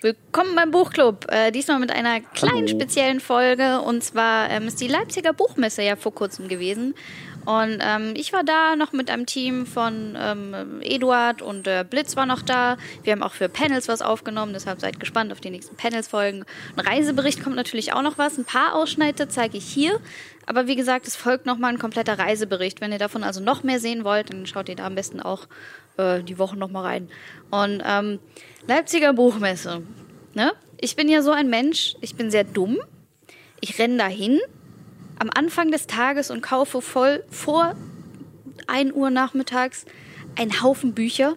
Willkommen beim Buchclub. Äh, diesmal mit einer kleinen Hallo. speziellen Folge. Und zwar ähm, ist die Leipziger Buchmesse ja vor kurzem gewesen. Und ähm, ich war da noch mit einem Team von ähm, Eduard und äh, Blitz war noch da. Wir haben auch für Panels was aufgenommen, deshalb seid gespannt auf die nächsten Panels-Folgen. Ein Reisebericht kommt natürlich auch noch was. Ein paar Ausschnitte zeige ich hier. Aber wie gesagt, es folgt nochmal ein kompletter Reisebericht. Wenn ihr davon also noch mehr sehen wollt, dann schaut ihr da am besten auch äh, die Woche nochmal rein. Und ähm, Leipziger Buchmesse. Ne? Ich bin ja so ein Mensch, ich bin sehr dumm. Ich renne dahin am Anfang des Tages und kaufe voll vor 1 Uhr nachmittags einen Haufen Bücher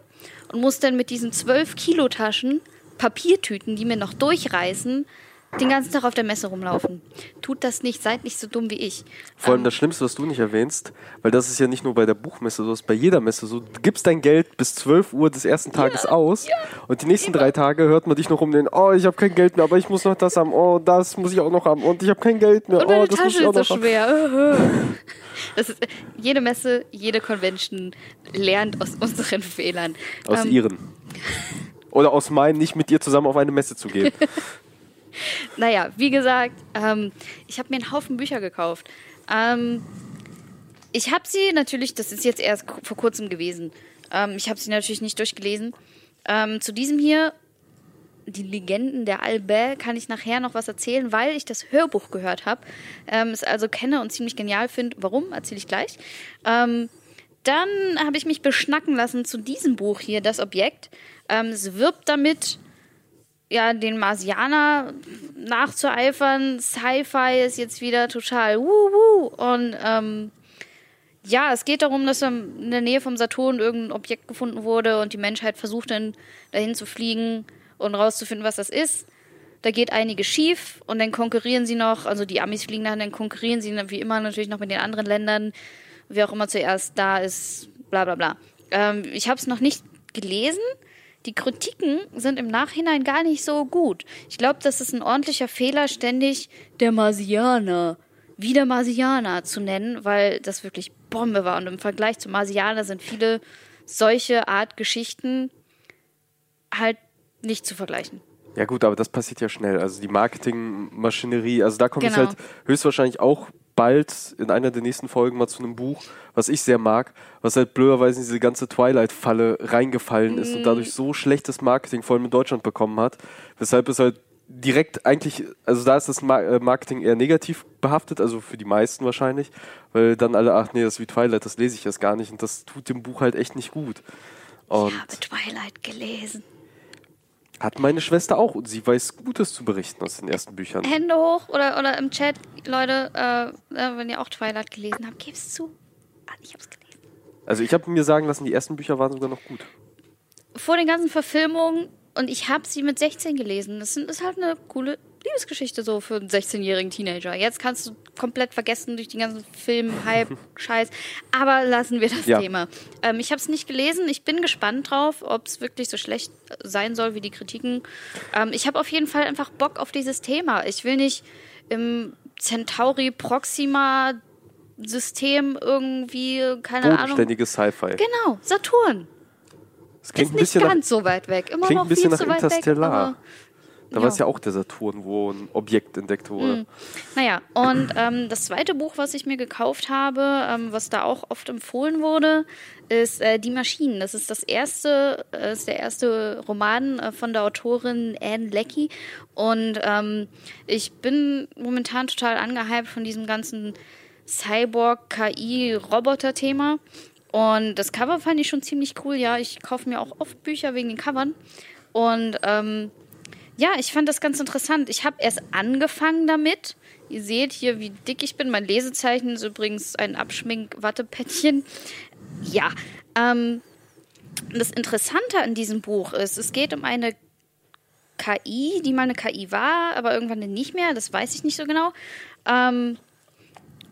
und muss dann mit diesen 12 Kilo Taschen, Papiertüten, die mir noch durchreißen, den ganzen Tag auf der Messe rumlaufen. Tut das nicht, seid nicht so dumm wie ich. Vor allem Ähm, das Schlimmste, was du nicht erwähnst, weil das ist ja nicht nur bei der Buchmesse so, ist bei jeder Messe so. Du gibst dein Geld bis 12 Uhr des ersten Tages aus und die nächsten drei Tage hört man dich noch um den, oh, ich habe kein Geld mehr, aber ich muss noch das haben, oh, das muss ich auch noch haben und ich habe kein Geld mehr, Und meine oh, das muss Tasche ich auch ist so schwer. Das ist, jede Messe, jede Convention lernt aus unseren Fehlern. Aus Ähm, ihren. Oder aus meinen, nicht mit dir zusammen auf eine Messe zu gehen. Naja, wie gesagt, ähm, ich habe mir einen Haufen Bücher gekauft. Ähm, ich habe sie natürlich, das ist jetzt erst vor kurzem gewesen, ähm, ich habe sie natürlich nicht durchgelesen. Ähm, zu diesem hier, die Legenden der Albert, kann ich nachher noch was erzählen, weil ich das Hörbuch gehört habe. Ähm, es also kenne und ziemlich genial finde. Warum, erzähle ich gleich. Ähm, dann habe ich mich beschnacken lassen zu diesem Buch hier, Das Objekt. Ähm, es wirbt damit, ja, den Marsianer nachzueifern. Sci-Fi ist jetzt wieder total wuhu. Und ähm, ja, es geht darum, dass in der Nähe vom Saturn irgendein Objekt gefunden wurde und die Menschheit versucht dann dahin zu fliegen und rauszufinden, was das ist. Da geht einiges schief und dann konkurrieren sie noch, also die Amis fliegen dahin, dann konkurrieren sie wie immer natürlich noch mit den anderen Ländern, wer auch immer zuerst da ist, bla bla bla. Ähm, ich habe es noch nicht gelesen. Die Kritiken sind im Nachhinein gar nicht so gut. Ich glaube, das ist ein ordentlicher Fehler, ständig der Marsianer, wieder Marsianer zu nennen, weil das wirklich Bombe war. Und im Vergleich zu Marsianer sind viele solche Art Geschichten halt nicht zu vergleichen. Ja gut, aber das passiert ja schnell. Also die Marketingmaschinerie, also da komme ich Genau. halt höchstwahrscheinlich auch bald in einer der nächsten Folgen mal zu einem Buch, was ich sehr mag, was halt blöderweise in diese ganze Twilight-Falle reingefallen ist Mhm. und dadurch so schlechtes Marketing vor allem in Deutschland bekommen hat, weshalb es halt direkt eigentlich, also da ist das äh, Marketing eher negativ behaftet, also für die meisten wahrscheinlich, weil dann alle, ach nee, das ist wie Twilight, das lese ich jetzt gar nicht und das tut dem Buch halt echt nicht gut. Und ich habe Twilight gelesen. Hat meine Schwester auch und sie weiß Gutes zu berichten aus den ersten Büchern. Hände hoch oder, oder im Chat, Leute, äh, äh, wenn ihr auch Twilight gelesen habt, gebt's zu. Ah, Ich hab's gelesen. Also ich habe mir sagen lassen, die ersten Bücher waren sogar noch gut. Vor den ganzen Verfilmungen und ich habe sie mit 16 gelesen. Das sind- ist halt eine coole Liebesgeschichte so für einen 16-jährigen Teenager. Jetzt kannst du komplett vergessen durch den ganzen Film, Hype, Scheiß. Aber lassen wir das Ja. Thema. Ähm, ich habe es nicht gelesen. Ich bin gespannt drauf, ob es wirklich so schlecht sein soll wie die Kritiken. Ähm, ich habe auf jeden Fall einfach Bock auf dieses Thema. Ich will nicht im Centauri Proxima System irgendwie, keine Ahnung. Bodenständiges Sci-Fi. Genau, Saturn. Das klingt Ist ein nicht bisschen nach, ganz so weit weg. Immer klingt noch ein bisschen viel nach zu weit Interstellar. weg. Da war es ja auch der Saturn, wo ein Objekt entdeckt wurde. naja, und ähm, das zweite Buch, was ich mir gekauft habe, ähm, was da auch oft empfohlen wurde, ist äh, Die Maschinen. Das ist das erste, äh, ist der erste Roman äh, von der Autorin Anne Leckie. Und ähm, ich bin momentan total angehypt von diesem ganzen Cyborg-KI-Roboter-Thema. Und das Cover fand ich schon ziemlich cool. Ja, ich kaufe mir auch oft Bücher wegen den Covern. Und ähm, ja, ich fand das ganz interessant. Ich habe erst angefangen damit. Ihr seht hier, wie dick ich bin. Mein Lesezeichen ist übrigens ein Abschmink-Wattepäckchen. Ja, ähm, das Interessante an diesem Buch ist, es geht um eine KI, die mal eine KI war, aber irgendwann nicht mehr. Das weiß ich nicht so genau. Ähm,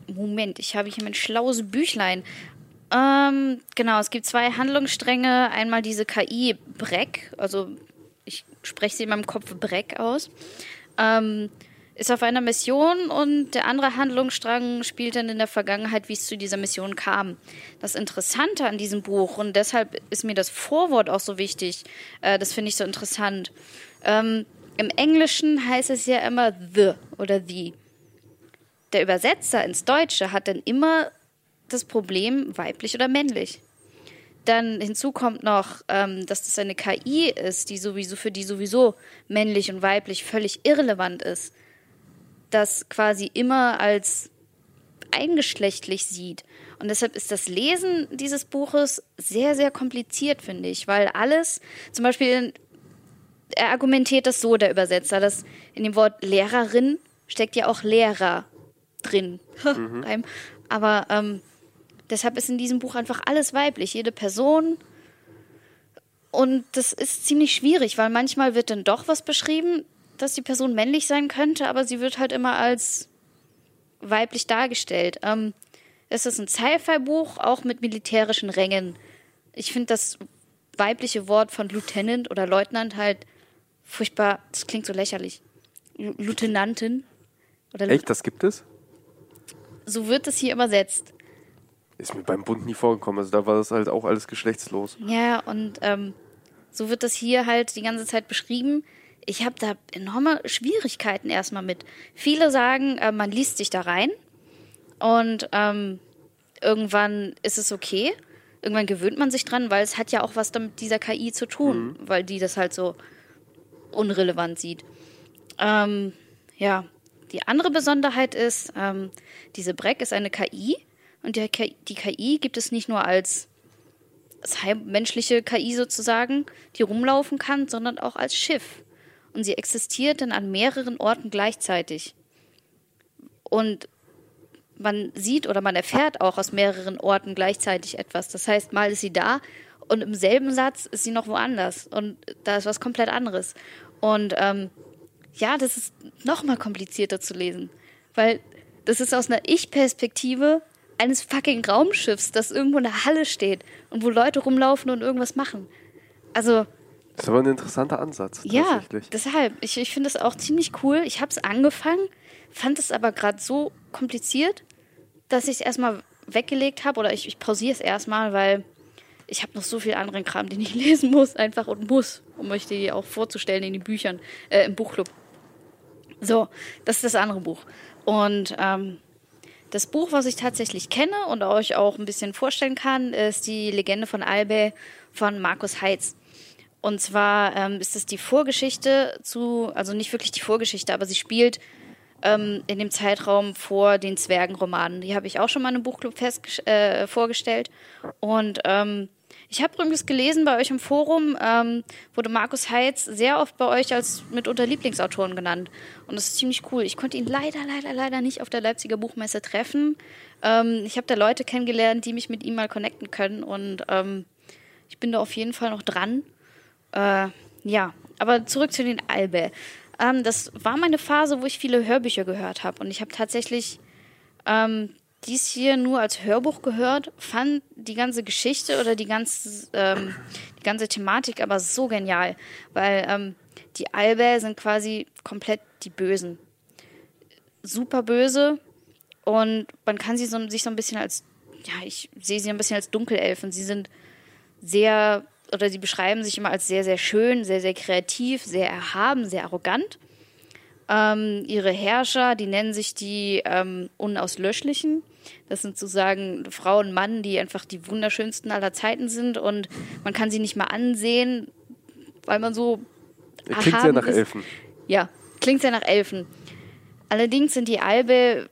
Moment, ich habe hier mein schlaues Büchlein. Ähm, genau, es gibt zwei Handlungsstränge. Einmal diese KI Breck, also spreche sie in meinem Kopf Breck aus, ähm, ist auf einer Mission und der andere Handlungsstrang spielt dann in der Vergangenheit, wie es zu dieser Mission kam. Das Interessante an diesem Buch und deshalb ist mir das Vorwort auch so wichtig, äh, das finde ich so interessant. Ähm, Im Englischen heißt es ja immer the oder the. Der Übersetzer ins Deutsche hat dann immer das Problem weiblich oder männlich. Dann hinzu kommt noch, ähm, dass das eine KI ist, die sowieso für die sowieso männlich und weiblich völlig irrelevant ist. Das quasi immer als eingeschlechtlich sieht. Und deshalb ist das Lesen dieses Buches sehr, sehr kompliziert, finde ich, weil alles, zum Beispiel, er argumentiert das so, der Übersetzer, dass in dem Wort Lehrerin steckt ja auch Lehrer drin. Mhm. Aber ähm, deshalb ist in diesem Buch einfach alles weiblich, jede Person. Und das ist ziemlich schwierig, weil manchmal wird dann doch was beschrieben, dass die Person männlich sein könnte, aber sie wird halt immer als weiblich dargestellt. Ähm, es ist ein Sci-Fi-Buch, auch mit militärischen Rängen. Ich finde das weibliche Wort von Lieutenant oder Leutnant halt furchtbar, das klingt so lächerlich. Lieutenantin. Oder Echt, das gibt es? So wird es hier übersetzt. Ist mir beim Bund nie vorgekommen. Also da war das halt auch alles geschlechtslos. Ja, und ähm, so wird das hier halt die ganze Zeit beschrieben. Ich habe da enorme Schwierigkeiten erstmal mit. Viele sagen, äh, man liest sich da rein und ähm, irgendwann ist es okay. Irgendwann gewöhnt man sich dran, weil es hat ja auch was damit dieser KI zu tun, mhm. weil die das halt so unrelevant sieht. Ähm, ja, die andere Besonderheit ist, ähm, diese Breck ist eine KI und die KI, gibt es nicht nur als, menschliche KI sozusagen, die rumlaufen kann, sondern auch als Schiff. Und sie existiert dann an mehreren Orten gleichzeitig. Und man sieht oder man erfährt auch aus mehreren Orten gleichzeitig etwas. Das heißt, mal ist sie da und im selben Satz ist sie noch woanders und da ist was komplett anderes. Und ähm, ja, das ist noch mal komplizierter zu lesen, weil das ist aus einer Ich-Perspektive eines fucking Raumschiffs, das irgendwo in der Halle steht und wo Leute rumlaufen und irgendwas machen. Also das ist aber ein interessanter Ansatz. Ja, deshalb. Ich, ich finde es auch ziemlich cool. Ich habe es angefangen, fand es aber gerade so kompliziert, dass ich es erstmal weggelegt habe oder ich, ich pausiere es erstmal, weil ich habe noch so viel anderen Kram, den ich lesen muss, einfach und muss, um euch die auch vorzustellen in den Büchern, äh, im Buchclub. So, das ist das andere Buch. Und ähm, das Buch, was ich tatsächlich kenne und euch auch ein bisschen vorstellen kann, ist die Legende von Albe von Markus Heitz. Und zwar ähm, ist es die Vorgeschichte zu, also nicht wirklich die Vorgeschichte, aber sie spielt ähm, in dem Zeitraum vor den Zwergenromanen. Die habe ich auch schon mal im Buchclub fest, äh, vorgestellt. Und ähm, ich habe übrigens gelesen bei euch im Forum, ähm, wurde Markus Heitz sehr oft bei euch als mitunter Lieblingsautoren genannt. Und das ist ziemlich cool. Ich konnte ihn leider, leider, leider nicht auf der Leipziger Buchmesse treffen. Ähm, ich habe da Leute kennengelernt, die mich mit ihm mal connecten können. Und ähm, ich bin da auf jeden Fall noch dran. Äh, ja, aber zurück zu den Albe. Ähm, das war meine Phase, wo ich viele Hörbücher gehört habe. Und ich habe tatsächlich ähm, dies hier nur als Hörbuch gehört, fand die ganze Geschichte oder die ganze, ähm, die ganze Thematik aber so genial, weil ähm, die Albe sind quasi komplett die Bösen. Super böse und man kann sie so, sich so ein bisschen als, ja, ich sehe sie ein bisschen als Dunkelelfen. Sie sind sehr, oder sie beschreiben sich immer als sehr, sehr schön, sehr, sehr kreativ, sehr erhaben, sehr arrogant. Ähm, ihre Herrscher, die nennen sich die ähm, Unauslöschlichen. Das sind sozusagen Frau und Mann, die einfach die wunderschönsten aller Zeiten sind und man kann sie nicht mal ansehen, weil man so. Klingt sehr nach ist. Elfen. Ja, klingt sehr nach Elfen. Allerdings sind die Albe,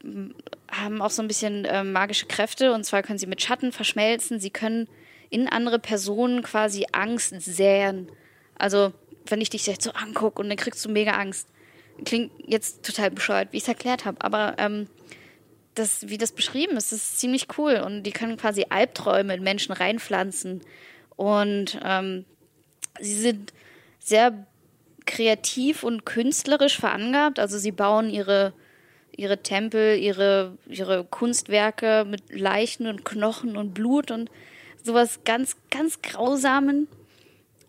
haben auch so ein bisschen äh, magische Kräfte und zwar können sie mit Schatten verschmelzen. Sie können in andere Personen quasi Angst säen. Also, wenn ich dich jetzt so angucke und dann kriegst du mega Angst klingt jetzt total bescheuert, wie ich es erklärt habe, aber ähm, das, wie das beschrieben ist, ist ziemlich cool. Und die können quasi Albträume in Menschen reinpflanzen. Und ähm, sie sind sehr kreativ und künstlerisch verangabt. Also sie bauen ihre, ihre Tempel, ihre, ihre Kunstwerke mit Leichen und Knochen und Blut und sowas ganz, ganz Grausamen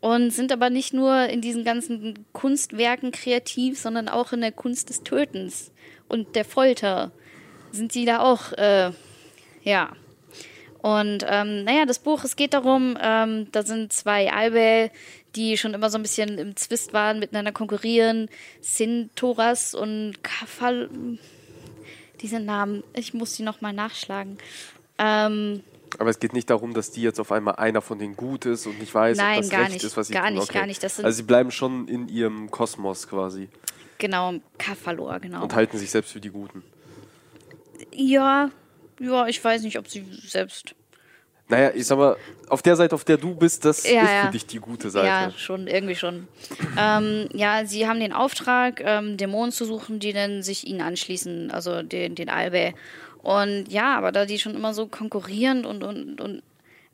und sind aber nicht nur in diesen ganzen Kunstwerken kreativ, sondern auch in der Kunst des Tötens und der Folter sind sie da auch, äh, ja. Und ähm, naja, das Buch, es geht darum, ähm, da sind zwei Albe, die schon immer so ein bisschen im Zwist waren, miteinander konkurrieren. Sintoras und Kafal. Diese Namen, ich muss die nochmal nachschlagen. Ähm, aber es geht nicht darum, dass die jetzt auf einmal einer von denen gut ist und nicht weiß, Nein, ob das gar recht nicht, ist, was sie gar tun. nicht, Okay. gar nicht. Das sind- also sie bleiben schon in ihrem Kosmos quasi genau, Kafalor, genau. und halten sich selbst für die Guten. Ja, ja, ich weiß nicht, ob sie selbst. Naja, ich sag mal, auf der Seite, auf der du bist, das Ja, ist ja. für dich die gute Seite. Ja, schon, irgendwie schon. ähm, ja, sie haben den Auftrag, ähm, Dämonen zu suchen, die dann sich ihnen anschließen, also den, den Albe. Und ja, aber da die schon immer so konkurrierend und, und, und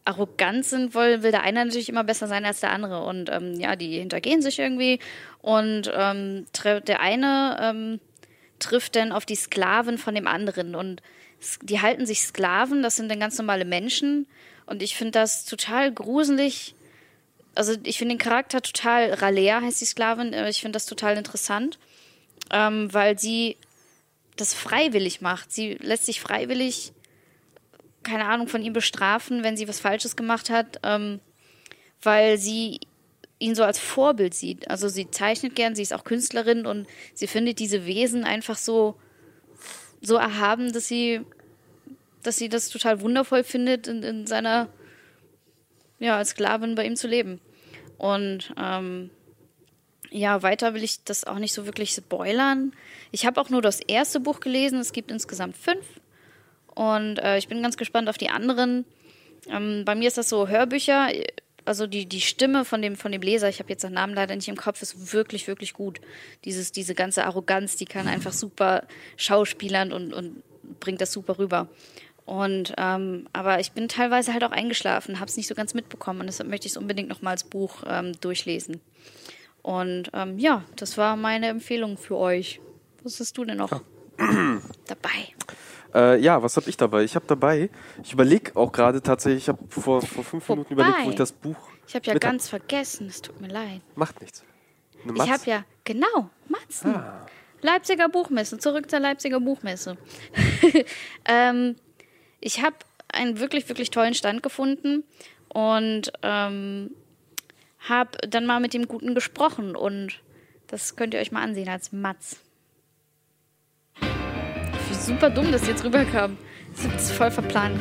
arrogant sind, will, will der eine natürlich immer besser sein als der andere. Und ähm, ja, die hintergehen sich irgendwie. Und ähm, der eine ähm, trifft dann auf die Sklaven von dem anderen. Und die halten sich Sklaven, das sind dann ganz normale Menschen. Und ich finde das total gruselig. Also ich finde den Charakter total, Ralea heißt die Sklavin, äh, ich finde das total interessant, ähm, weil sie das freiwillig macht. Sie lässt sich freiwillig, keine Ahnung, von ihm bestrafen, wenn sie was Falsches gemacht hat, ähm, weil sie ihn so als Vorbild sieht. Also sie zeichnet gern, sie ist auch Künstlerin und sie findet diese Wesen einfach so, so erhaben, dass sie, dass sie das total wundervoll findet, in, in seiner, ja, als Sklavin bei ihm zu leben. Und ähm, ja, weiter will ich das auch nicht so wirklich spoilern. Ich habe auch nur das erste Buch gelesen. Es gibt insgesamt fünf. Und äh, ich bin ganz gespannt auf die anderen. Ähm, bei mir ist das so Hörbücher. Also die, die Stimme von dem, von dem Leser, ich habe jetzt den Namen leider nicht im Kopf, ist wirklich, wirklich gut. Dieses, diese ganze Arroganz, die kann einfach super schauspielern und, und bringt das super rüber. Und ähm, aber ich bin teilweise halt auch eingeschlafen, habe es nicht so ganz mitbekommen und deshalb möchte ich es unbedingt noch mal als Buch ähm, durchlesen. Und ähm, ja, das war meine Empfehlung für euch. Was hast du denn noch dabei? Äh, ja, was habe ich dabei? Ich habe dabei, ich überlege auch gerade tatsächlich, ich habe vor, vor fünf Minuten Wobei, überlegt, wo ich das Buch. Ich habe ja hab. ganz vergessen, es tut mir leid. Macht nichts. Ich habe ja, genau, Matzen. Ah. Leipziger Buchmesse, zurück zur Leipziger Buchmesse. ähm, ich habe einen wirklich, wirklich tollen Stand gefunden und ähm, habe dann mal mit dem Guten gesprochen und das könnt ihr euch mal ansehen als Matz. Super dumm das jetzt rüberkam. Das ist voll verplant.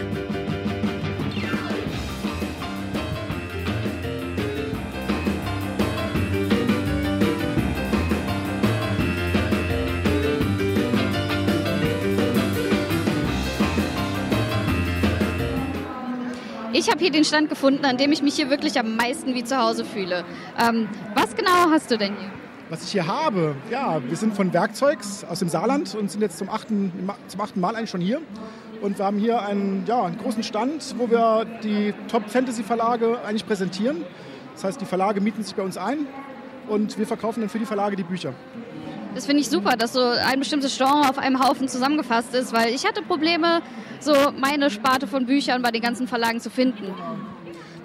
Ich habe hier den Stand gefunden, an dem ich mich hier wirklich am meisten wie zu Hause fühle. Ähm, was genau hast du denn hier? Was ich hier habe, ja, wir sind von Werkzeugs aus dem Saarland und sind jetzt zum achten, zum achten Mal eigentlich schon hier. Und wir haben hier einen, ja, einen großen Stand, wo wir die Top-Fantasy-Verlage eigentlich präsentieren. Das heißt, die Verlage mieten sich bei uns ein und wir verkaufen dann für die Verlage die Bücher. Das finde ich super, dass so ein bestimmtes Genre auf einem Haufen zusammengefasst ist, weil ich hatte Probleme, so meine Sparte von Büchern bei den ganzen Verlagen zu finden.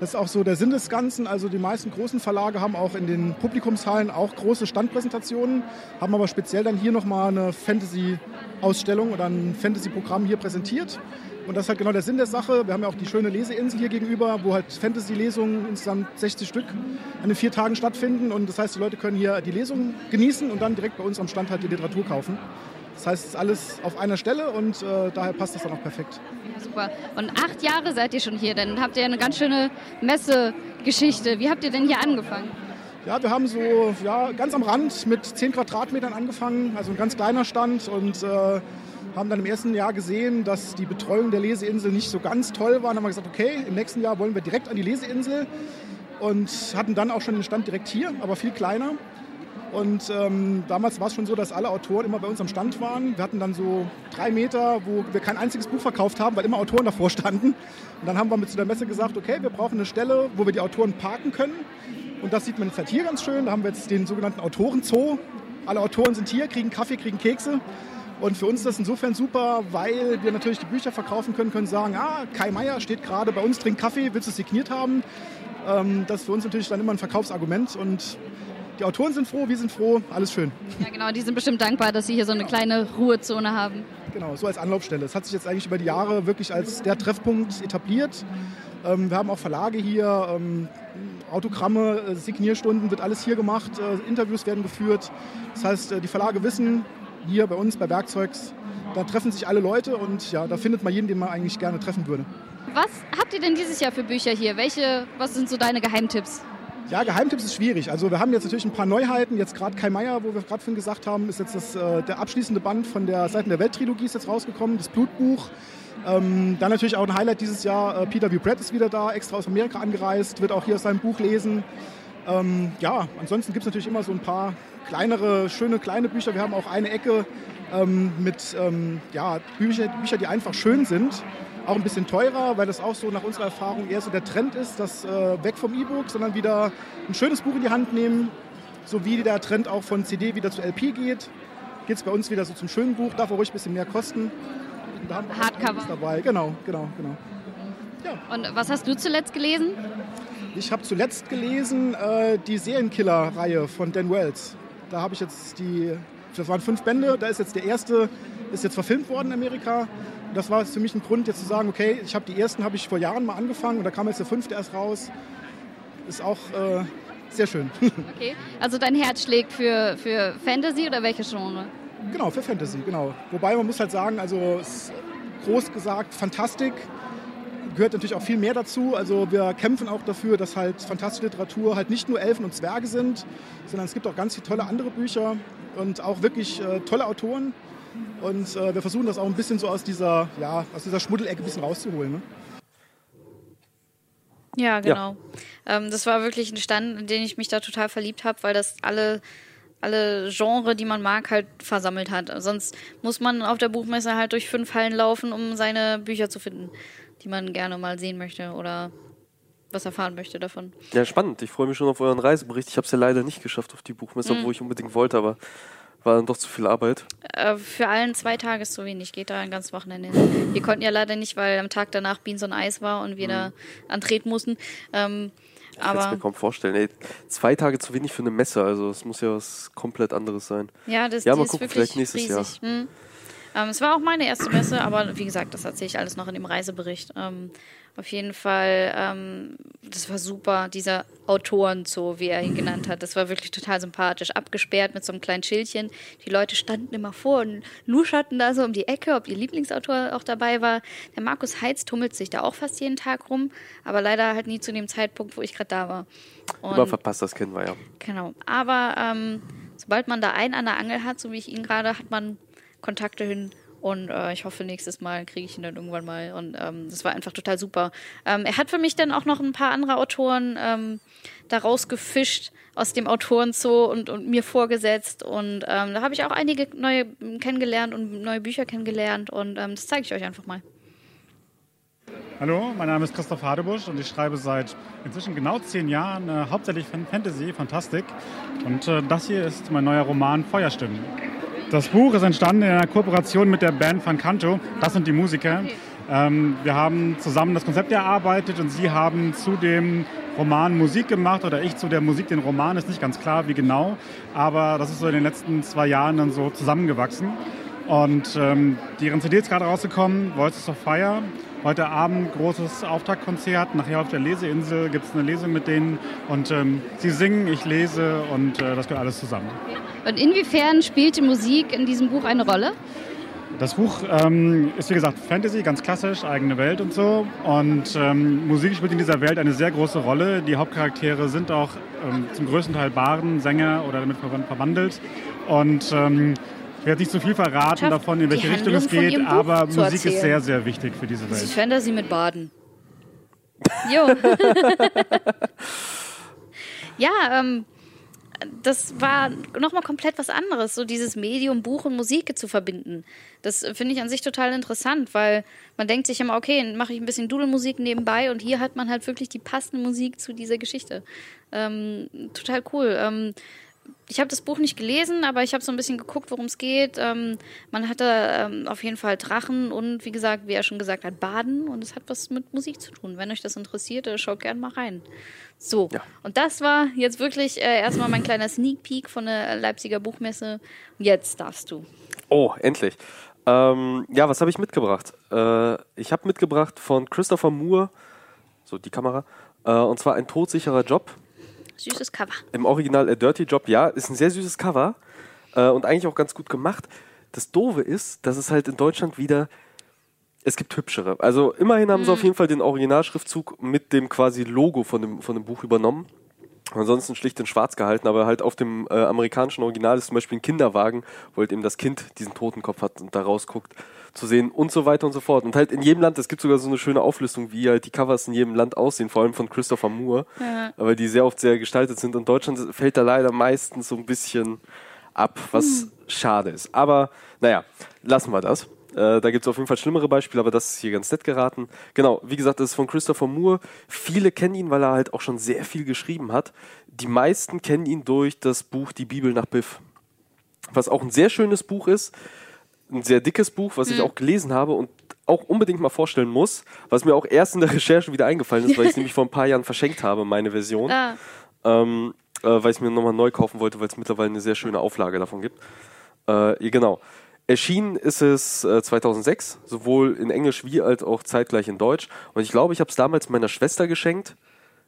Das ist auch so der Sinn des Ganzen. Also die meisten großen Verlage haben auch in den Publikumshallen auch große Standpräsentationen, haben aber speziell dann hier nochmal eine Fantasy-Ausstellung oder ein Fantasy-Programm hier präsentiert. Und das ist halt genau der Sinn der Sache. Wir haben ja auch die schöne Leseinsel hier gegenüber, wo halt Fantasy-Lesungen insgesamt 60 Stück an den vier Tagen stattfinden. Und das heißt, die Leute können hier die Lesung genießen und dann direkt bei uns am Stand halt die Literatur kaufen. Das heißt, es ist alles auf einer Stelle und äh, daher passt das dann auch perfekt. Super. Und acht Jahre seid ihr schon hier, dann habt ihr eine ganz schöne Messegeschichte. Wie habt ihr denn hier angefangen? Ja, wir haben so ja, ganz am Rand mit 10 Quadratmetern angefangen, also ein ganz kleiner Stand und äh, haben dann im ersten Jahr gesehen, dass die Betreuung der Leseinsel nicht so ganz toll war. Dann haben wir gesagt, okay, im nächsten Jahr wollen wir direkt an die Leseinsel und hatten dann auch schon den Stand direkt hier, aber viel kleiner. Und ähm, damals war es schon so, dass alle Autoren immer bei uns am Stand waren. Wir hatten dann so drei Meter, wo wir kein einziges Buch verkauft haben, weil immer Autoren davor standen. Und dann haben wir mit zu der Messe gesagt, okay, wir brauchen eine Stelle, wo wir die Autoren parken können. Und das sieht man jetzt halt hier ganz schön. Da haben wir jetzt den sogenannten Autorenzoo. Alle Autoren sind hier, kriegen Kaffee, kriegen Kekse. Und für uns ist das insofern super, weil wir natürlich die Bücher verkaufen können, können sagen, ah, Kai Meier steht gerade bei uns, trinkt Kaffee, willst du es signiert haben? Ähm, das ist für uns natürlich dann immer ein Verkaufsargument und die Autoren sind froh, wir sind froh, alles schön. Ja, genau, die sind bestimmt dankbar, dass sie hier so eine kleine Ruhezone haben. Genau, so als Anlaufstelle. Es hat sich jetzt eigentlich über die Jahre wirklich als der Treffpunkt etabliert. Ähm, wir haben auch Verlage hier, ähm, Autogramme, äh, Signierstunden, wird alles hier gemacht, äh, Interviews werden geführt. Das heißt, äh, die Verlage wissen, hier bei uns bei Werkzeugs, da treffen sich alle Leute und ja, da findet man jeden, den man eigentlich gerne treffen würde. Was habt ihr denn dieses Jahr für Bücher hier? Welche, was sind so deine Geheimtipps? Ja, Geheimtipps ist schwierig. Also wir haben jetzt natürlich ein paar Neuheiten. Jetzt gerade Kai Meier, wo wir gerade vorhin gesagt haben, ist jetzt das, äh, der abschließende Band von der Seiten der Welt-Trilogie ist jetzt rausgekommen, das Blutbuch. Ähm, dann natürlich auch ein Highlight dieses Jahr, äh, Peter V. Brett ist wieder da, extra aus Amerika angereist, wird auch hier seinem Buch lesen. Ähm, ja, ansonsten gibt es natürlich immer so ein paar kleinere, schöne kleine Bücher. Wir haben auch eine Ecke ähm, mit ähm, ja, Bücher, Bücher, die einfach schön sind auch ein bisschen teurer, weil das auch so nach unserer Erfahrung eher so der Trend ist, dass äh, weg vom E-Book, sondern wieder ein schönes Buch in die Hand nehmen, so wie der Trend auch von CD wieder zu LP geht. Geht es bei uns wieder so zum schönen Buch, darf auch ruhig ein bisschen mehr kosten. Da haben wir Hardcover. dabei, genau, genau, genau. Ja. Und was hast du zuletzt gelesen? Ich habe zuletzt gelesen äh, die Serienkiller-Reihe von Dan Wells. Da habe ich jetzt die, das waren fünf Bände, da ist jetzt der erste, ist jetzt verfilmt worden in Amerika das war für mich ein Grund, jetzt zu sagen, okay, ich habe die ersten habe ich vor Jahren mal angefangen und da kam jetzt der fünfte erst raus. Ist auch äh, sehr schön. Okay, also dein Herz schlägt für, für Fantasy oder welche Genre? Genau, für Fantasy, genau. Wobei man muss halt sagen, also groß gesagt, Fantastik gehört natürlich auch viel mehr dazu. Also wir kämpfen auch dafür, dass halt fantastische Literatur halt nicht nur Elfen und Zwerge sind, sondern es gibt auch ganz viele tolle andere Bücher und auch wirklich äh, tolle Autoren. Und äh, wir versuchen das auch ein bisschen so aus dieser, ja, aus dieser Schmuddelecke ein bisschen rauszuholen. Ne? Ja, genau. Ja. Ähm, das war wirklich ein Stand, in den ich mich da total verliebt habe, weil das alle alle Genre, die man mag, halt versammelt hat. Sonst muss man auf der Buchmesse halt durch fünf Hallen laufen, um seine Bücher zu finden, die man gerne mal sehen möchte oder was erfahren möchte davon. Ja, spannend. Ich freue mich schon auf euren Reisebericht. Ich habe es ja leider nicht geschafft auf die Buchmesse, mhm. obwohl ich unbedingt wollte, aber war dann doch zu viel Arbeit? Äh, für allen zwei Tage ist zu wenig, geht da ein ganzes Wochenende hin. Wir konnten ja leider nicht, weil am Tag danach Beans on Eis war und wir mhm. da antreten mussten. Ähm, ich kann es mir kaum vorstellen. Ey, zwei Tage zu wenig für eine Messe, also es muss ja was komplett anderes sein. Ja, das ja, mal gucken, vielleicht nächstes riesig. Jahr. Hm. Ähm, es war auch meine erste Messe, aber wie gesagt, das erzähle ich alles noch in dem Reisebericht. Ähm, auf jeden Fall, ähm, das war super, dieser Autorenzoo, wie er ihn genannt hat. Das war wirklich total sympathisch, abgesperrt mit so einem kleinen Schildchen. Die Leute standen immer vor und luscherten da so um die Ecke, ob ihr Lieblingsautor auch dabei war. Der Markus Heitz tummelt sich da auch fast jeden Tag rum, aber leider halt nie zu dem Zeitpunkt, wo ich gerade da war. Und, verpasst, das kennen wir ja. Genau, aber ähm, sobald man da einen an der Angel hat, so wie ich ihn gerade, hat man Kontakte hin und äh, ich hoffe, nächstes Mal kriege ich ihn dann irgendwann mal. Und ähm, das war einfach total super. Ähm, er hat für mich dann auch noch ein paar andere Autoren ähm, daraus gefischt aus dem Autorenzoo und, und mir vorgesetzt. Und ähm, da habe ich auch einige neue kennengelernt und neue Bücher kennengelernt. Und ähm, das zeige ich euch einfach mal. Hallo, mein Name ist Christoph Hadebusch und ich schreibe seit inzwischen genau zehn Jahren äh, hauptsächlich Fantasy, Fantastik. Und äh, das hier ist mein neuer Roman Feuerstimmen. Das Buch ist entstanden in einer Kooperation mit der Band Van Canto. Das sind die Musiker. Ähm, wir haben zusammen das Konzept erarbeitet und sie haben zu dem Roman Musik gemacht oder ich zu der Musik den Roman. Ist nicht ganz klar, wie genau. Aber das ist so in den letzten zwei Jahren dann so zusammengewachsen. Und ähm, deren CD ist gerade rausgekommen, Voices of Fire. Heute Abend großes Auftaktkonzert. Nachher auf der Leseinsel gibt es eine Lesung mit denen. Und ähm, sie singen, ich lese und äh, das gehört alles zusammen. Und inwiefern spielt die Musik in diesem Buch eine Rolle? Das Buch ähm, ist wie gesagt Fantasy, ganz klassisch, eigene Welt und so. Und ähm, Musik spielt in dieser Welt eine sehr große Rolle. Die Hauptcharaktere sind auch ähm, zum größten Teil Barden, Sänger oder damit verwandelt. Und ähm, werde nicht zu viel verraten davon, in welche Richtung es geht, aber Musik ist sehr, sehr wichtig für diese Welt. Das ist Fantasy mit Baden. Jo. ja, ähm, das war nochmal komplett was anderes, so dieses Medium Buch und Musik zu verbinden. Das finde ich an sich total interessant, weil man denkt sich immer, okay, mache ich ein bisschen Dudelmusik nebenbei und hier hat man halt wirklich die passende Musik zu dieser Geschichte. Ähm, total cool. Ähm, ich habe das Buch nicht gelesen, aber ich habe so ein bisschen geguckt, worum es geht. Ähm, man hatte ähm, auf jeden Fall Drachen und wie gesagt, wie er schon gesagt hat, Baden und es hat was mit Musik zu tun. Wenn euch das interessiert, äh, schaut gerne mal rein. So, Ja. und das war jetzt wirklich äh, erstmal mein kleiner Sneak Peek von der Leipziger Buchmesse. Jetzt darfst du. Oh, endlich. Ähm, ja, was habe ich mitgebracht? Äh, ich habe mitgebracht von Christopher Moore, so die Kamera, äh, und zwar ein todsicherer Job. Süßes Cover. Im Original A Dirty Job, ja, ist ein sehr süßes Cover äh, und eigentlich auch ganz gut gemacht. Das Doofe ist, dass es halt in Deutschland wieder, es gibt hübschere. Also immerhin haben sie auf jeden Fall den Originalschriftzug mit dem quasi Logo von dem, von dem Buch übernommen. Ansonsten schlicht in schwarz gehalten, aber halt auf dem äh, amerikanischen Original ist zum Beispiel ein Kinderwagen, wo halt eben das Kind diesen Totenkopf hat und da rausguckt, zu sehen und so weiter und so fort. Und halt in jedem Land, es gibt sogar so eine schöne Auflistung, wie halt die Covers in jedem Land aussehen, vor allem von Christopher Moore, Ja. aber die sehr oft sehr gestaltet sind. Und Deutschland fällt da leider meistens so ein bisschen ab, was schade ist. Aber naja, lassen wir das. Äh, da gibt es auf jeden Fall schlimmere Beispiele, aber das ist hier ganz nett geraten. Genau, wie gesagt, das ist von Christopher Moore. Viele kennen ihn, weil er halt auch schon sehr viel geschrieben hat. Die meisten kennen ihn durch das Buch Die Bibel nach Biff. Was auch ein sehr schönes Buch ist. Ein sehr dickes Buch, was ich auch gelesen habe und auch unbedingt mal vorstellen muss, was mir auch erst in der Recherche wieder eingefallen ist, weil ich es nämlich vor ein paar Jahren verschenkt habe, meine Version Ah, ähm, äh, weil ich mir nochmal neu kaufen wollte, weil es mittlerweile eine sehr schöne Auflage davon gibt. Äh, genau. Erschienen ist es äh, 2006, sowohl in Englisch wie als auch zeitgleich in Deutsch. Und ich glaube, ich habe es damals meiner Schwester geschenkt,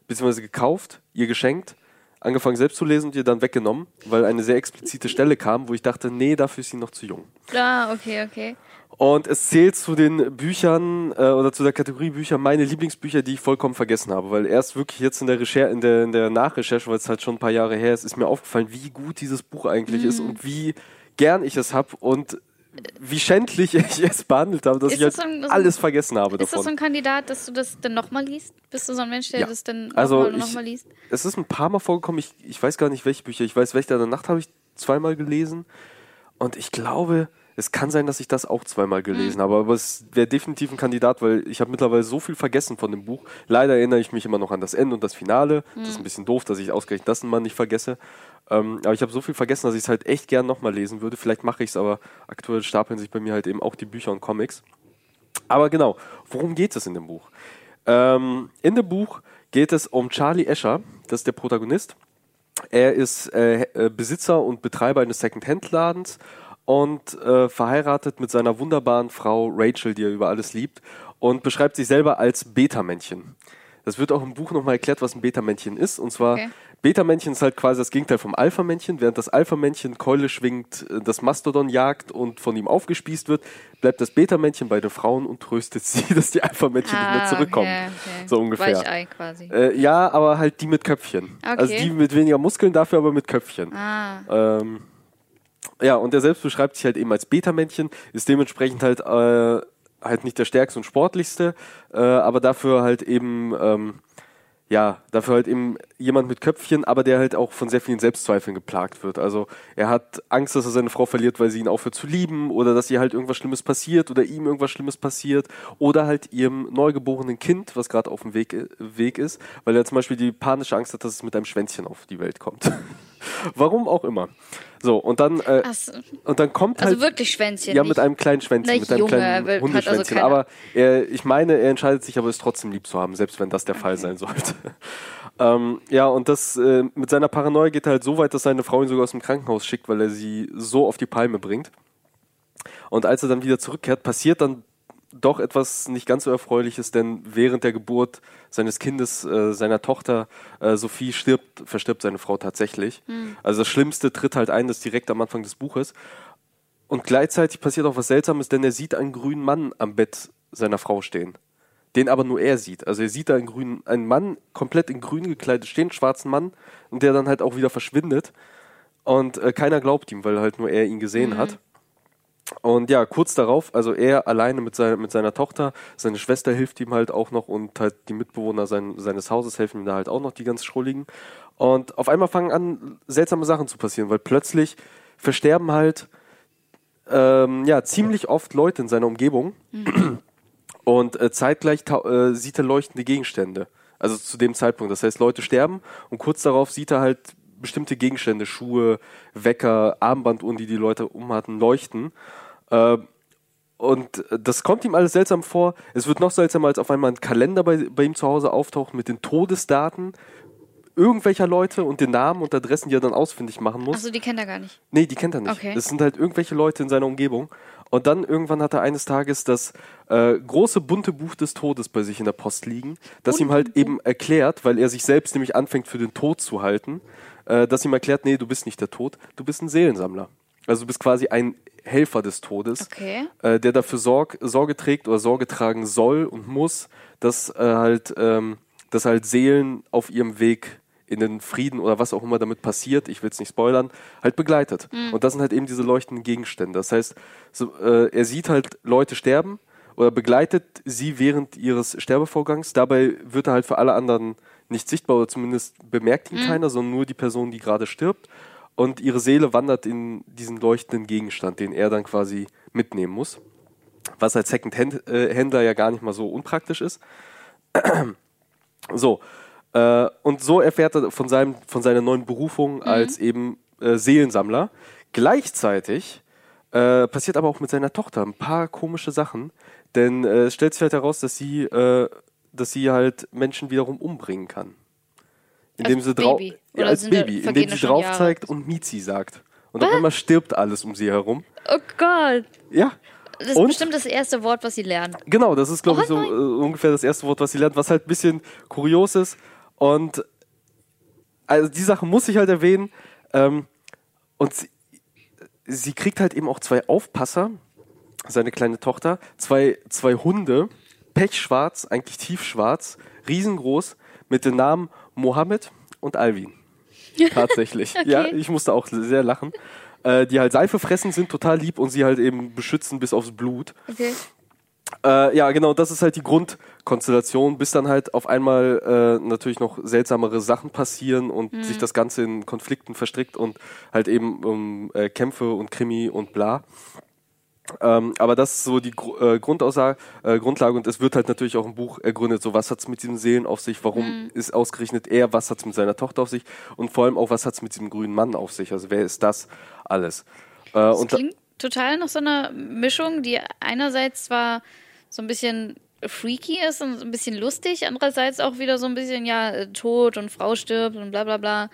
beziehungsweise gekauft, ihr geschenkt, angefangen selbst zu lesen und ihr dann weggenommen, weil eine sehr explizite Stelle kam, wo ich dachte, nee, dafür ist sie noch zu jung. ah, okay, okay. Und es zählt zu den Büchern äh, oder zu der Kategorie Bücher meine Lieblingsbücher, die ich vollkommen vergessen habe. Weil erst wirklich jetzt in der Recherche, in der, in der Nachrecherche, weil es halt schon ein paar Jahre her ist, ist mir aufgefallen, wie gut dieses Buch eigentlich ist und wie gern ich es habe und wie schändlich ich es behandelt habe, dass Ist ich das so ein- so ein- alles vergessen habe Ist das davon. so ein Kandidat, dass du das dann nochmal liest? Bist du so ein Mensch, der Ja. das dann Also nochmal ich- noch mal liest? es ist ein paar Mal vorgekommen, ich, ich weiß gar nicht, welche Bücher. Ich weiß, Wächter der Nacht habe ich zweimal gelesen. Und ich glaube, es kann sein, dass ich das auch zweimal gelesen habe. Aber es wäre definitiv ein Kandidat, weil ich habe mittlerweile so viel vergessen von dem Buch. Leider erinnere ich mich immer noch an das Ende und das Finale. Das ist ein bisschen doof, dass ich ausgerechnet das mal nicht vergesse. Ähm, aber ich habe so viel vergessen, dass ich es halt echt gern nochmal lesen würde. Vielleicht mache ich es, aber aktuell stapeln sich bei mir halt eben auch die Bücher und Comics. Aber genau, worum geht es in dem Buch? Ähm, in dem Buch geht es um Charlie Escher, das ist der Protagonist. Er ist äh, äh, Besitzer und Betreiber eines Second-Hand-Ladens und äh, verheiratet mit seiner wunderbaren Frau Rachel, die er über alles liebt, und beschreibt sich selber als Beta-Männchen. Das wird auch im Buch nochmal erklärt, was ein Beta-Männchen ist. Und zwar, Okay. Beta-Männchen ist halt quasi das Gegenteil vom Alpha-Männchen. Während das Alpha-Männchen Keule schwingt, äh, das Mastodon jagt und von ihm aufgespießt wird, bleibt das Beta-Männchen bei den Frauen und tröstet sie, dass die Alpha-Männchen nicht mehr zurückkommen. Ah, okay, okay. So ungefähr. Weichei quasi. Äh, ja, aber halt die mit Köpfchen. Also die mit weniger Muskeln, dafür aber mit Köpfchen. ah, Ähm, ja, und er selbst beschreibt sich halt eben als Beta-Männchen, ist dementsprechend halt, äh, halt nicht der stärkste und sportlichste, äh, aber dafür halt eben, ähm, ja, dafür halt eben jemand mit Köpfchen, aber der halt auch von sehr vielen Selbstzweifeln geplagt wird. Also er hat Angst, dass er seine Frau verliert, weil sie ihn aufhört zu lieben oder dass ihr halt irgendwas Schlimmes passiert oder ihm irgendwas Schlimmes passiert oder halt ihrem neugeborenen Kind, was gerade auf dem Weg, äh, Weg ist, weil er zum Beispiel die panische Angst hat, dass es mit einem Schwänzchen auf die Welt kommt. Warum auch immer. So, und dann, äh, so. und dann kommt also halt. wirklich Schwänzchen. Ja, mit einem kleinen Schwänzchen, mit einem Junge, kleinen will- also Hundeschwänzchen. keine- aber er, ich meine, er entscheidet sich aber, es trotzdem lieb zu haben, selbst wenn das der Fall sein sollte. ähm, ja, und das äh, mit seiner Paranoia geht er halt so weit, dass seine Frau ihn sogar aus dem Krankenhaus schickt, weil er sie so auf die Palme bringt. Und als er dann wieder zurückkehrt, passiert dann doch etwas nicht ganz so Erfreuliches, denn während der Geburt seines Kindes, äh, seiner Tochter äh, Sophie stirbt, verstirbt seine Frau tatsächlich. Also das Schlimmste tritt halt ein, das direkt am Anfang des Buches. Und gleichzeitig passiert auch was Seltsames, denn er sieht einen grünen Mann am Bett seiner Frau stehen. Den aber nur er sieht. Also er sieht da einen grünen, einen Mann komplett in grün gekleidet stehen, einen schwarzen Mann, und der dann halt auch wieder verschwindet. Und äh, keiner glaubt ihm, weil halt nur er ihn gesehen hat. Und ja, kurz darauf, also er alleine mit, seiner mit seiner Tochter, seine Schwester hilft ihm halt auch noch und halt die Mitbewohner sein, seines Hauses helfen ihm da halt auch noch, die ganz Schrulligen. Und auf einmal fangen an, seltsame Sachen zu passieren, weil plötzlich versterben halt ähm, ja, ziemlich oft Leute in seiner Umgebung und äh, zeitgleich äh, sieht er leuchtende Gegenstände. Also zu dem Zeitpunkt. Das heißt, Leute sterben und kurz darauf sieht er halt bestimmte Gegenstände, Schuhe, Wecker, Armbanduhren, die die Leute um hatten, leuchten. Äh, und das kommt ihm alles seltsam vor. Es wird noch seltsamer, als auf einmal ein Kalender bei, bei ihm zu Hause auftaucht mit den Todesdaten irgendwelcher Leute und den Namen und Adressen, die er dann ausfindig machen muss. Achso, die kennt er gar nicht. Nee, die kennt er nicht. Okay. Das sind halt irgendwelche Leute in seiner Umgebung. Und dann irgendwann hat er eines Tages das äh, große bunte Buch des Todes bei sich in der Post liegen, das ihm halt eben erklärt, weil er sich selbst nämlich anfängt für den Tod zu halten, äh, das ihm erklärt, nee, du bist nicht der Tod, du bist ein Seelensammler. Also du bist quasi ein Helfer des Todes, Okay. äh, der dafür Sorg, Sorge trägt oder Sorge tragen soll und muss, dass äh, halt, ähm, dass halt Seelen auf ihrem Weg in den Frieden oder was auch immer damit passiert, ich will es nicht spoilern, halt begleitet. Und das sind halt eben diese leuchtenden Gegenstände. Das heißt, so, äh, er sieht halt Leute sterben oder begleitet sie während ihres Sterbevorgangs. Dabei wird er halt für alle anderen nicht sichtbar oder zumindest bemerkt ihn keiner, sondern nur die Person, die gerade stirbt. Und ihre Seele wandert in diesen leuchtenden Gegenstand, den er dann quasi mitnehmen muss. Was als Second-Händler ja gar nicht mal so unpraktisch ist. So, äh, und so erfährt er von, seinem, von seiner neuen Berufung als eben äh, Seelensammler. Gleichzeitig äh, passiert aber auch mit seiner Tochter ein paar komische Sachen, denn äh, es stellt sich halt heraus, dass sie, äh, dass sie halt Menschen wiederum umbringen kann. Indem Als sie drau- Baby? Ja, als Baby, indem sie drauf Jahre? zeigt und Mizi sagt. Und auf einmal stirbt alles um sie herum. Oh Gott. Ja. Das ist Und? bestimmt das erste Wort, was sie lernen. Genau, das ist, glaube Oh ich, so äh, ungefähr das erste Wort, was sie lernt, was halt ein bisschen kurios ist. Und also die Sache muss ich halt erwähnen. Ähm, und sie, sie kriegt halt eben auch zwei Aufpasser, seine kleine Tochter, zwei, zwei Hunde, pechschwarz, eigentlich tiefschwarz, riesengroß, mit den Namen Mohammed und Alvin. Tatsächlich. Ja, ich musste auch sehr lachen. Äh, die halt Seife fressen sind, total lieb und sie halt eben beschützen bis aufs Blut. Okay. Äh, ja, genau, das ist halt die Grundkonstellation, bis dann halt auf einmal äh, natürlich noch seltsamere Sachen passieren und sich das Ganze in Konflikten verstrickt und halt eben um äh, Kämpfe und Krimi und bla. Ähm, aber das ist so die Gru äh, Grundaussage, äh, Grundlage und es wird halt natürlich auch im Buch ergründet, so was hat's mit diesen Seelen auf sich, warum ist ausgerechnet er, was hat's mit seiner Tochter auf sich und vor allem auch, was hat's mit diesem grünen Mann auf sich, also wer ist das alles. Äh, Das klingt total nach so einer Mischung, die einerseits zwar so ein bisschen freaky ist und so ein bisschen lustig, andererseits auch wieder so ein bisschen, ja, äh, Tod und Frau stirbt und bla bla bla.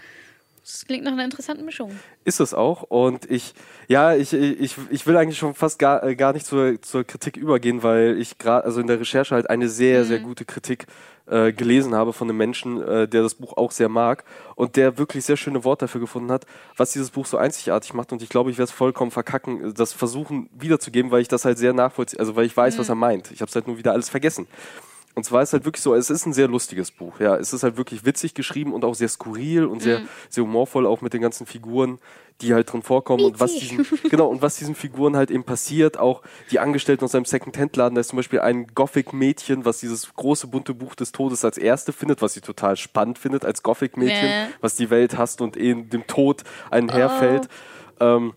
Das klingt nach einer interessanten Mischung. Ist es auch. Und ich, ja, ich, ich, ich will eigentlich schon fast gar, äh, gar nicht zur, zur Kritik übergehen, weil ich gerade, also in der Recherche halt eine sehr, sehr gute Kritik äh, gelesen habe von einem Menschen, äh, der das Buch auch sehr mag und der wirklich sehr schöne Worte dafür gefunden hat, was dieses Buch so einzigartig macht. Und ich glaube, ich werde es vollkommen verkacken, das versuchen wiederzugeben, weil ich das halt sehr nachvollziehe, also weil ich weiß, was er meint. Ich habe es halt nur wieder alles vergessen. Und zwar ist halt wirklich so, es ist ein sehr lustiges Buch. Ja, es ist halt wirklich witzig geschrieben und auch sehr skurril und sehr, sehr humorvoll, auch mit den ganzen Figuren, die halt drin vorkommen und was diesen, genau, und was diesen Figuren halt eben passiert. Auch die Angestellten aus seinem Second-Hand-Laden, da ist zum Beispiel ein Gothic-Mädchen, was dieses große bunte Buch des Todes als erste findet, was sie total spannend findet als Gothic-Mädchen, Nee. was die Welt hasst und eben dem Tod einherfällt. Ähm,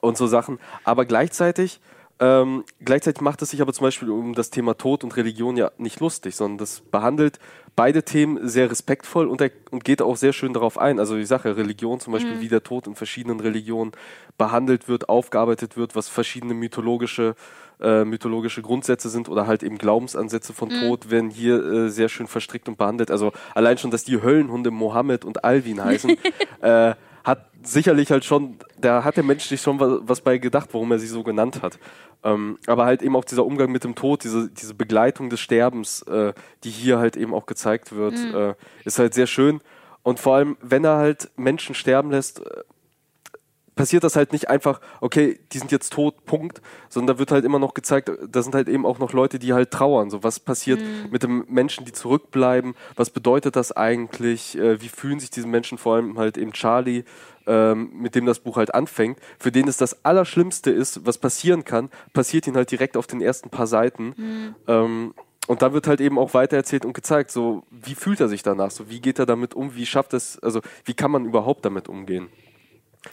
und so Sachen. Aber gleichzeitig, ähm, gleichzeitig macht es sich aber zum Beispiel um das Thema Tod und Religion ja nicht lustig, sondern das behandelt beide Themen sehr respektvoll und, er, und geht auch sehr schön darauf ein. Also die Sache Religion zum Beispiel, wie der Tod in verschiedenen Religionen behandelt wird, aufgearbeitet wird, was verschiedene mythologische äh, mythologische Grundsätze sind oder halt eben Glaubensansätze von Tod werden hier äh, sehr schön verstrickt und behandelt. Also allein schon, dass die Höllenhunde Mohammed und Alvin heißen, äh, hat sicherlich halt schon, da hat der Mensch sich schon was, was bei gedacht, warum er sie so genannt hat. Ähm, aber halt eben auch dieser Umgang mit dem Tod, diese, diese Begleitung des Sterbens, äh, die hier halt eben auch gezeigt wird, äh, ist halt sehr schön. Und vor allem, wenn er halt Menschen sterben lässt, äh, passiert das halt nicht einfach, okay, die sind jetzt tot, Punkt, sondern da wird halt immer noch gezeigt, da sind halt eben auch noch Leute, die halt trauern. So, was passiert mit den Menschen, die zurückbleiben? Was bedeutet das eigentlich? Äh, wie fühlen sich diese Menschen, vor allem halt eben Charlie, ähm, mit dem das Buch halt anfängt, für den es das Allerschlimmste ist, was passieren kann, passiert ihn halt direkt auf den ersten paar Seiten. Ähm, und da wird halt eben auch weitererzählt und gezeigt, so, wie fühlt er sich danach? So, wie geht er damit um? Wie schafft es, also, wie kann man überhaupt damit umgehen?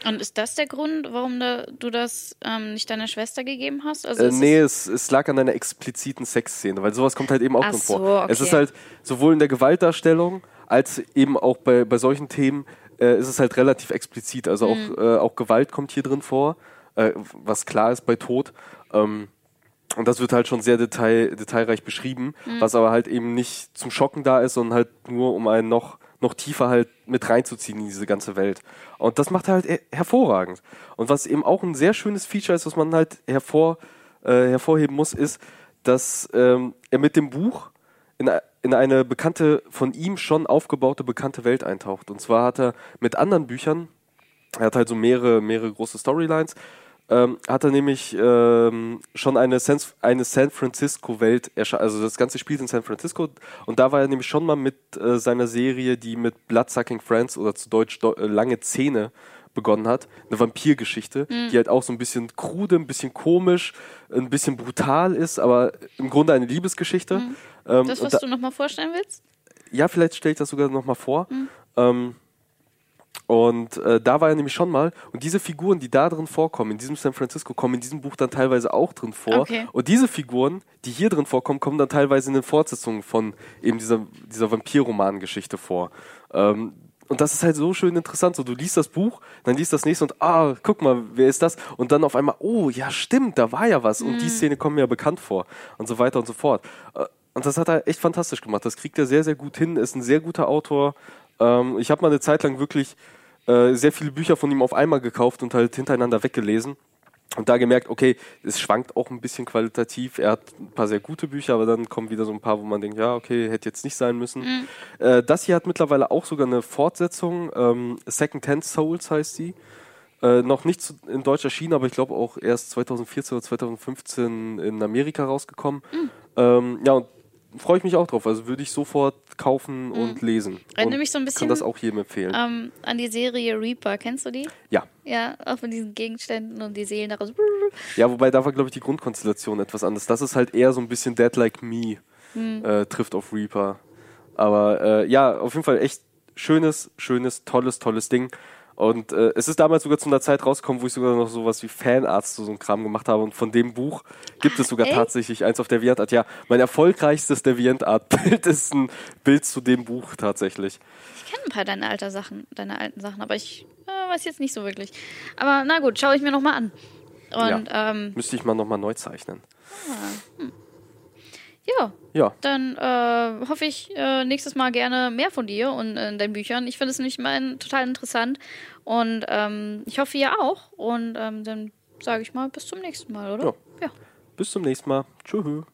Und ist das der Grund, warum da, du das ähm, nicht deiner Schwester gegeben hast? Also Äh, nee, es, es, es lag an einer expliziten Sexszene, weil sowas kommt halt eben auch Ach drin so, vor. Es okay. ist halt sowohl in der Gewaltdarstellung als eben auch bei, bei solchen Themen äh, ist es halt relativ explizit. Also auch, äh, auch Gewalt kommt hier drin vor, äh, was klar ist bei Tod. Ähm, und das wird halt schon sehr detail, detailreich beschrieben, was aber halt eben nicht zum Schocken da ist, sondern halt nur um einen noch, noch tiefer halt mit reinzuziehen in diese ganze Welt. Und das macht er halt her- hervorragend. Und was eben auch ein sehr schönes Feature ist, was man halt hervor, äh, hervorheben muss, ist, dass ähm, er mit dem Buch in, in eine bekannte, von ihm schon aufgebaute bekannte Welt eintaucht. Und zwar hat er mit anderen Büchern, er hat halt so mehrere, mehrere große Storylines, ähm, hat er nämlich ähm, schon eine San, eine San Francisco-Welt erschaffen. Also das Ganze spielt in San Francisco und da war er nämlich schon mal mit äh, seiner Serie, die mit Bloodsucking Friends oder zu Deutsch do, äh, Lange Zähne begonnen hat. Eine Vampirgeschichte, die halt auch so ein bisschen krude, ein bisschen komisch, ein bisschen brutal ist, aber im Grunde eine Liebesgeschichte. Ähm, Das, was da- du nochmal vorstellen willst? ja, vielleicht stelle ich das sogar nochmal vor. Ähm, und äh, da war er nämlich schon mal. Und diese Figuren, die da drin vorkommen, in diesem San Francisco, kommen in diesem Buch dann teilweise auch drin vor. Okay. Und diese Figuren, die hier drin vorkommen, kommen dann teilweise in den Fortsetzungen von eben dieser, dieser Vampir-Roman-Geschichte vor. Ähm, und das ist halt so schön interessant. So, du liest das Buch, dann liest das nächste und ah, guck mal, wer ist das? Und dann auf einmal, oh, ja, stimmt, da war ja was. Und die Szene kommt mir ja bekannt vor. Und so weiter und so fort. Äh, Und das hat er echt fantastisch gemacht. Das kriegt er sehr, sehr gut hin. Ist ein sehr guter Autor. Ähm, ich habe mal eine Zeit lang wirklich äh, sehr viele Bücher von ihm auf einmal gekauft und halt hintereinander weggelesen. Und da gemerkt, okay, es schwankt auch ein bisschen qualitativ. Er hat ein paar sehr gute Bücher, aber dann kommen wieder so ein paar, wo man denkt, ja, okay, hätte jetzt nicht sein müssen. Äh, das hier hat mittlerweile auch sogar eine Fortsetzung. Ähm, Second Hand Souls heißt sie. Äh, noch nicht zu, in Deutsch erschienen, aber ich glaube auch erst 2014 oder 2015 in Amerika rausgekommen. Ähm, ja, und freue ich mich auch drauf. Also würde ich sofort kaufen und lesen. Erinnert und mich so ein Kann bisschen, das auch jedem empfehlen. Ähm, an die Serie Reaper, kennst du die? ja. Ja, auch von diesen Gegenständen und die Seelen daraus. Ja, wobei da war, glaube ich, die Grundkonstellation etwas anders. Das ist halt eher so ein bisschen Dead Like Me, äh, trifft auf Reaper. Aber äh, ja, auf jeden Fall echt schönes, schönes, tolles, tolles Ding. Und äh, es ist damals sogar zu einer Zeit rausgekommen, wo ich sogar noch sowas wie Fanarzt so einen Kram gemacht habe. Und von dem Buch gibt es sogar echt? tatsächlich eins auf der Deviantart. Ja, mein erfolgreichstes Deviantart-Bild ist ein Bild zu dem Buch tatsächlich. Ich kenne ein paar deiner alter Sachen, deine alten Sachen, aber ich äh, weiß jetzt nicht so wirklich. Aber na gut, schaue ich mir nochmal an. Und ähm, Müsste ich mal nochmal neu zeichnen. Ja, Ja, dann äh, hoffe ich äh, nächstes Mal gerne mehr von dir und äh, deinen Büchern. Ich finde es nämlich mal total interessant und ähm, ich hoffe ihr auch. Und ähm, dann sage ich mal bis zum nächsten Mal, oder? Ja. ja. bis zum nächsten Mal. Tschüss.